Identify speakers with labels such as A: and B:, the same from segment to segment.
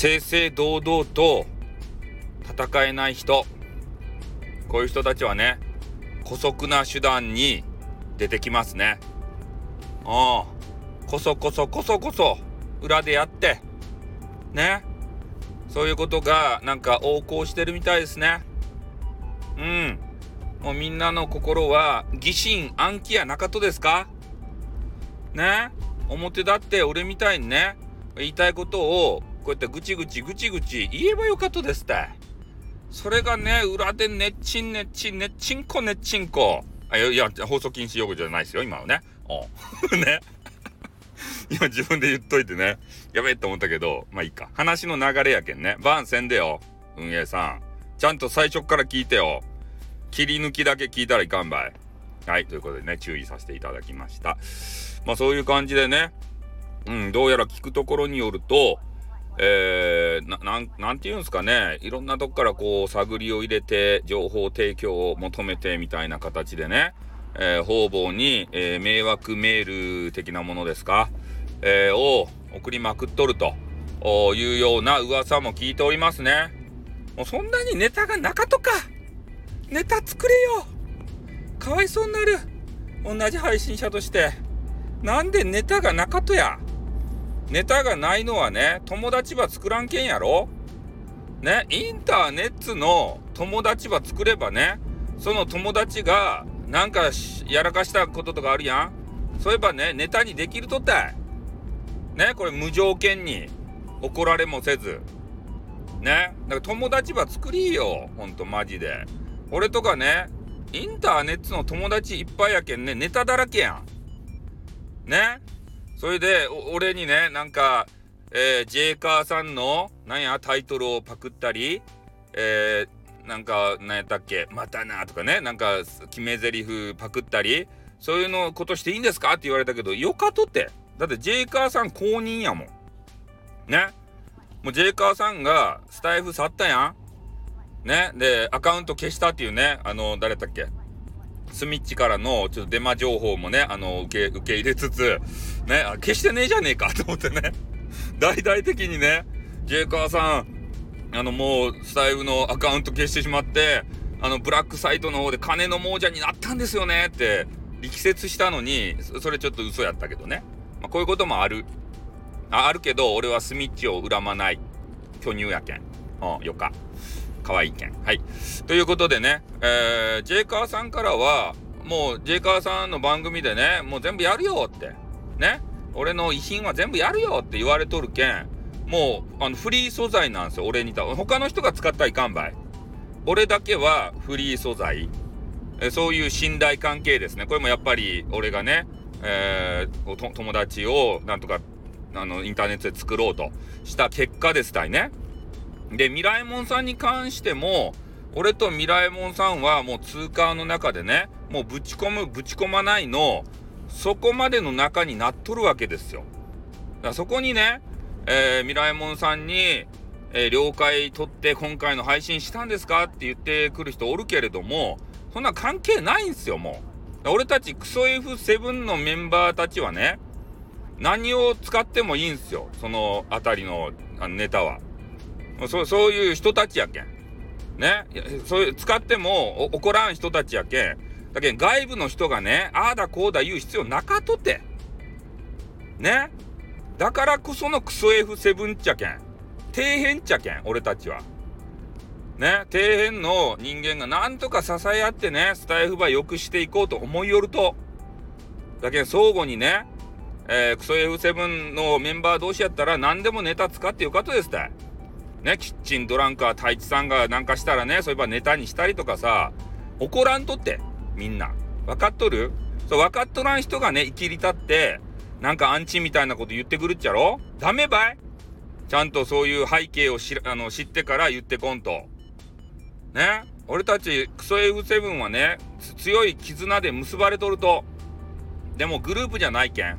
A: 正々堂々と戦えない人。こういう人たちはね姑息な手段に出てきますね。ああこそこそこそこそ裏でやってね。そういうことがなんか横行してるみたいですね。うん。もうみんなの心は疑心暗鬼や中とですか？ね。表だって俺みたいにね言いたいことをこうやってぐちぐちぐちぐち言えばよかったですって。それがね裏でねっちんねっちんねっちんこねっちんこ。あいや放送禁止用語じゃないですよ今はね。お ね。今自分で言っといてね。やべえって思ったけどまあいいか。話の流れやけんね。バンせんでよ。運営さん。ちゃんと最初から聞いてよ。切り抜きだけ聞いたらいかんばい。はいということでね注意させていただきました。まあそういう感じでね。うんどうやら聞くところによるとえー、ななんて言うんですかね。いろんなとこからこう探りを入れて情報提供を求めてみたいな形でね、えー、方々に、えー、迷惑メール的なものですか、えー、を送りまくっとると。いうような噂も聞いておりますね。もうそんなにネタがなかとか。ネタ作れよ。かわいそうになる。同じ配信者として。なんでネタがなかとや。ネタがないのはね友達は作らんけんやろ？ねインターネットの友達は作ればねその友達がなんかやらかしたこととかあるやん？そういえばねネタにできるとったいねこれ無条件に怒られもせず。ねだから友達は作りよほんとマジで。俺とかねインターネットの友達いっぱいやけんねネタだらけやん。ねそれで俺にねなんか、えー、ジェイカーさんのなんやタイトルをパクったりえー、なんか何やったっけまたなとかねなんか決め台詞パクったりそういうのことしていいんですかって言われたけどよかとって。だってジェイカーさん公認やもん。ね。もうジェイカーさんがスタイフ去ったやん。ね。で、アカウント消したっていうね、あの、誰だっけ？スミッチからのちょっとデマ情報もね、あの、受け、受け入れつつ、ね、あ消してねえじゃねえか と思ってね、大々的にね、ジェイカーさん、あの、もう、スタイフのアカウント消してしまって、あの、ブラックサイトの方で金の亡者になったんですよねって、力説したのに、それちょっと嘘やったけどね。まあ、こういうこともある。ああるけど、俺はスミッチを恨まない。巨乳やけん。うん、よか。可愛い件。はい。ということでね、えー、ジェイカーさんからは、もう、ジェイカーさんの番組でね、もう全部やるよって。ね。俺の遺品は全部やるよって言われとるけん、もう、あの、フリー素材なんですよ、俺にた。他の人が使ったらいかんばい。俺だけはフリー素材。えそういう信頼関係ですね。これもやっぱり、俺がね、えー、友達をなんとか、あの、インターネットで作ろうとした結果ですたいね。で、ミライモンさんに関しても、俺とミライモンさんはもう通貨の中でね、もうぶち込む、ぶち込まないの、そこまでの中になっとるわけですよ。だからそこにね、えー、ミライモンさんに、えー、了解取って今回の配信したんですか？って言ってくる人おるけれども、そんな関係ないんすよ、もう。俺たちクソ F7 のメンバーたちはね、何を使ってもいいんすよ、そのあたりのネタは。そそういう人たちやけん。ね。そういう、使っても怒らん人たちやけん。だけん外部の人がね、ああだこうだ言う必要なかとて。ね。だからこそのクソ F7 っちゃけん。底辺っちゃけん、俺たちは。ね。底辺の人間がなんとか支え合ってね、スタイフば良くしていこうと思いよると。だけん相互にね、えー、クソ F7 のメンバー同士やったら何でもネタ使ってよかとですたい。ね、キッチンドランカー太一さんがなんかしたらね、そういえばネタにしたりとかさ、怒らんとって、みんな。分かっとる？そう、分かっとらん人がね、生きり立って、なんかアンチみたいなこと言ってくるっちゃろ？ダメばい？ちゃんとそういう背景をしあの知ってから言ってこんと。ね？俺たちクソ F7 はね、強い絆で結ばれとると。でもグループじゃないけん。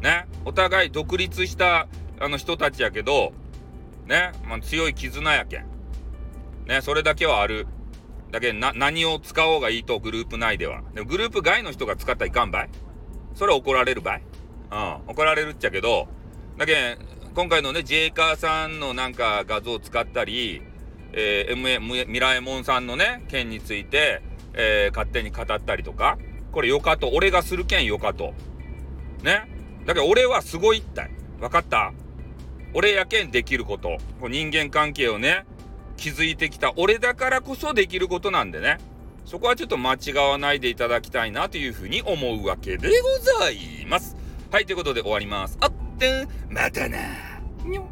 A: ね？お互い独立したあの人たちやけど、ね、まあ、強い絆やけん。ね、それだけはある。だけな、何を使おうがいいと、グループ内では。でもグループ外の人が使ったらいかんばいそれは怒られるばいうん、怒られるっちゃけど、だけ今回のね、ジェイカーさんのなんか画像を使ったり、えー、MA、ミラエモンさんのね、件について、えー、勝手に語ったりとか、これよかと、俺がする件よかと。ね。だけど俺はすごいったい。分かった？俺やけんできること。人間関係をね、築いてきた俺だからこそできることなんでね。そこはちょっと間違わないでいただきたいなというふうに思うわけでございます。はい、ということで終わります。あってん、またな。にょ